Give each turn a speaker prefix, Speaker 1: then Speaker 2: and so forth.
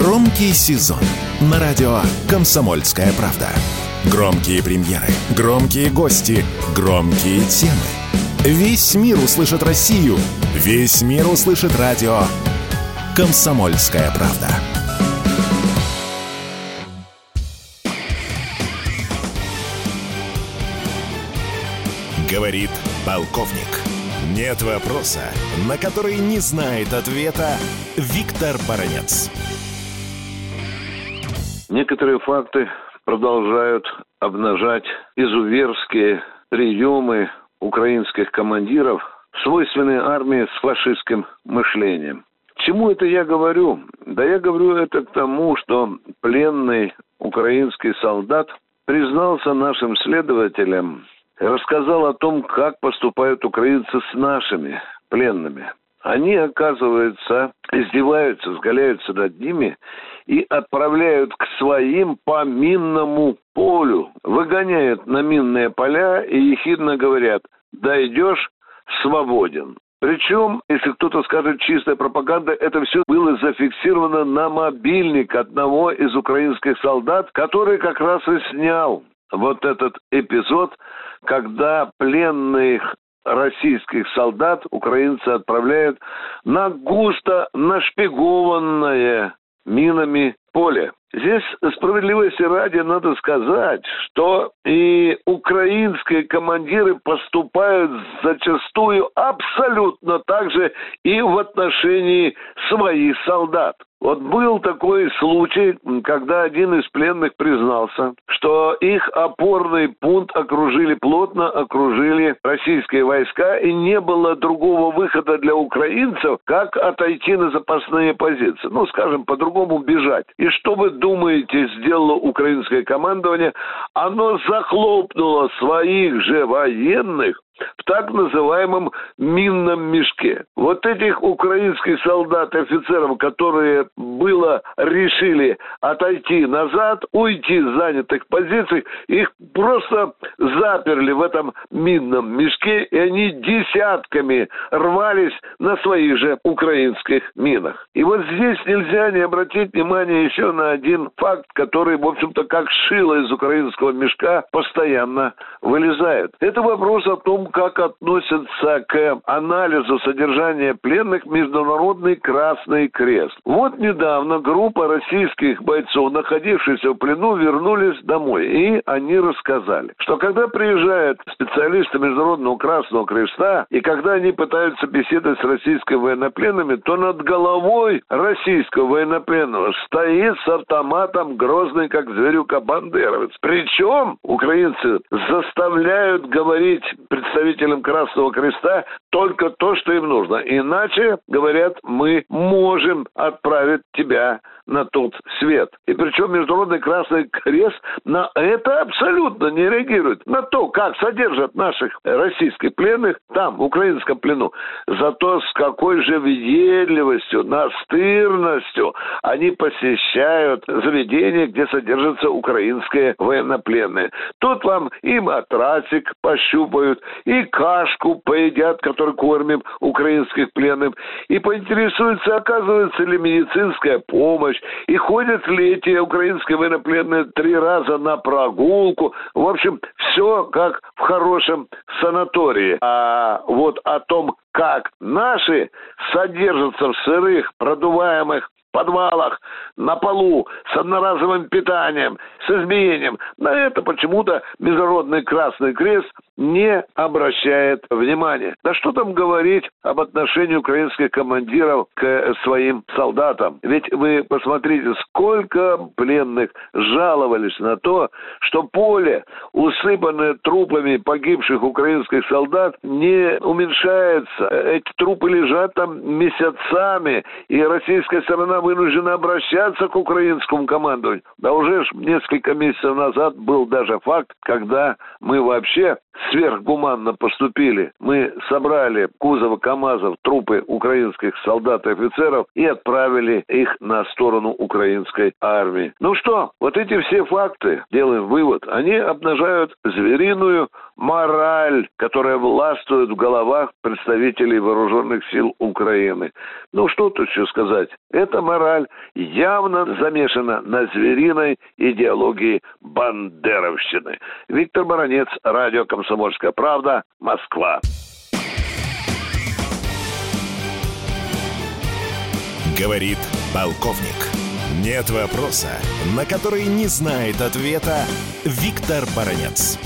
Speaker 1: Громкий сезон на радио «Комсомольская правда». Громкие премьеры, громкие гости, громкие темы. Весь мир услышит Россию. Весь мир услышит радио «Комсомольская правда». Говорит полковник. Нет вопроса, на который не знает ответа Виктор Баранец.
Speaker 2: Некоторые факты продолжают обнажать изуверские приемы украинских командиров, свойственные армии с фашистским мышлением. Чему это я говорю? Да я говорю это к тому, что пленный украинский солдат признался нашим следователям, рассказал о том, как поступают украинцы с нашими пленными. Они, оказывается, издеваются, сгаляются над ними и отправляют к своим по минному полю, выгоняют на минные поля и ехидно говорят «дойдешь – свободен». Причем, если кто-то скажет чистая пропаганда, это все было зафиксировано на мобильник одного из украинских солдат, который как раз и снял вот этот эпизод, когда пленных российских солдат украинцы отправляют на густо нашпигованное минами поле. Здесь справедливости ради надо сказать, что и украинские командиры поступают зачастую абсолютно так же и в отношении своих солдат. Вот был такой случай, когда один из пленных признался, что их опорный пункт окружили плотно, окружили российские войска, и не было другого выхода для украинцев, как отойти на запасные позиции. Ну, скажем, по-другому бежать. И что вы думаете, сделало украинское командование? Оно захлопнуло своих же военных в так называемом минном мешке. Вот этих украинских солдат и офицеров, которые было решили отойти назад, уйти с занятых позиций, их просто заперли в этом минном мешке, и они десятками рвались на своих же украинских минах. И вот здесь нельзя не обратить внимание еще на один факт, который, в общем-то, как шило из украинского мешка, постоянно вылезает. Это вопрос о том, как относятся к анализу содержания пленных Международный Красный Крест. Вот недавно группа российских бойцов, находившихся в плену, вернулись домой. И они рассказали, что когда приезжают специалисты Международного Красного Креста, и когда они пытаются беседовать с российскими военнопленными, то над головой российского военнопленного стоит с автоматом грозный, как зверюка бандеровец. Причем украинцы заставляют говорить представителям Красного Креста только то, что им нужно. Иначе, говорят, мы можем отправить тебя на тот свет. И причем Международный Красный Крест на это абсолютно не реагирует. На то, как содержат наших российских пленных там, в украинском плену. Зато с какой же въедливостью, настырностью они посещают заведения, где содержатся украинские военнопленные. Тут вам и матрасик пощупают, и кашку поедят, которую кормим украинских пленных, и поинтересуются, оказывается ли медицинская помощь, и ходят ли эти украинские военнопленные три раза на прогулку. В общем, все как в хорошем санатории. А вот о том, как наши содержатся в сырых, продуваемых подвалах, на полу, с одноразовым питанием, с избиением. На это почему-то Международный Красный Крест не обращает внимания. Да что там говорить об отношении украинских командиров к своим солдатам? Ведь вы посмотрите, сколько пленных жаловались на то, что поле, усыпанное трупами погибших украинских солдат, не уменьшается. Эти трупы лежат там месяцами, и российская сторона вынуждена обращаться к украинскому командованию. Да уже ж несколько месяцев назад был даже факт, когда мы вообще сверхгуманно поступили. Мы собрали кузовы КАМАЗов трупы украинских солдат и офицеров и отправили их на сторону украинской армии. Ну что, вот эти все факты, делаем вывод, они обнажают звериную мораль, которая властвует в головах представителей вооруженных сил Украины. Ну что тут еще сказать? Эта мораль явно замешана на звериной идеологии бандеровщины. Виктор Баранец, радио «Комсомольская правда», Москва.
Speaker 1: Говорит полковник. Нет вопроса, на который не знает ответа Виктор Баранец.